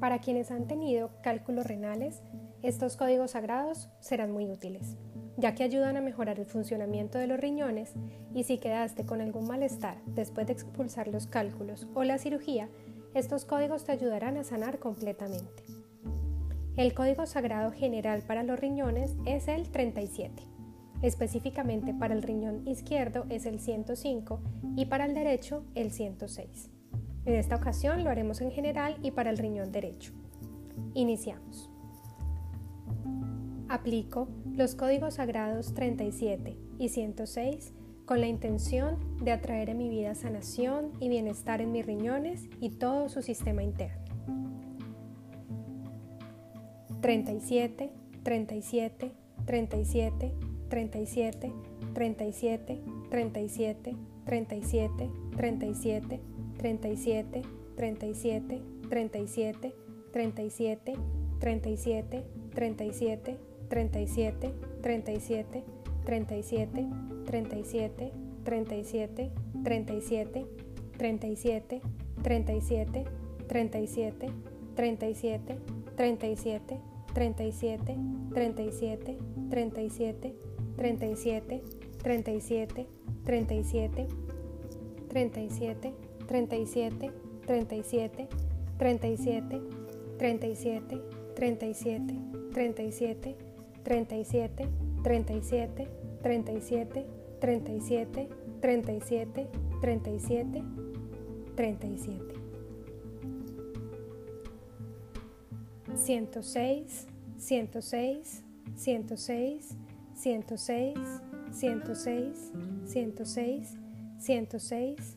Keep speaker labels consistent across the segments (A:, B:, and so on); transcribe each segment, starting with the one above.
A: Para quienes han tenido cálculos renales, estos códigos sagrados serán muy útiles, ya que ayudan a mejorar el funcionamiento de los riñones y si quedaste con algún malestar después de expulsar los cálculos o la cirugía, estos códigos te ayudarán a sanar completamente. El código sagrado general para los riñones es el 37. Específicamente para el riñón izquierdo es el 105 y para el derecho el 106. En esta ocasión lo haremos en general y para el riñón derecho. Iniciamos. Aplico los códigos sagrados 37 y 106 con la intención de atraer en mi vida sanación y bienestar en mis riñones y todo su sistema interno. 37, 37, 37, 37, 37, 37, 37, 37, 37, 37, 37, 37, 37, 37, 37, 37, 37, 37, 37, 37, 37, 37, 37, 37, 37, 37, 37, 37, 37, 37, 37, 37, 37, 37, 37, 37, 37, 37, 37, 37, 37, 37, 37, 37, 37. 106, 106, 106, 106, 106, 106, 106,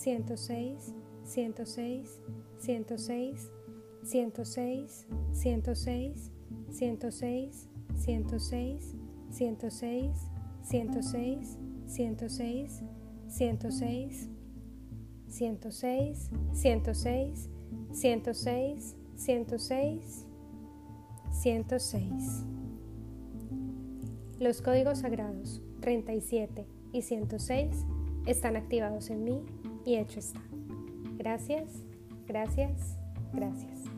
A: 106, 106, 106, 106, 106, 106, 106, 106, 106, 106, 106, 106, 106, 106, 106, 106. Los códigos sagrados 37 y 106 están activados en mí y hecho está. Gracias, gracias, gracias.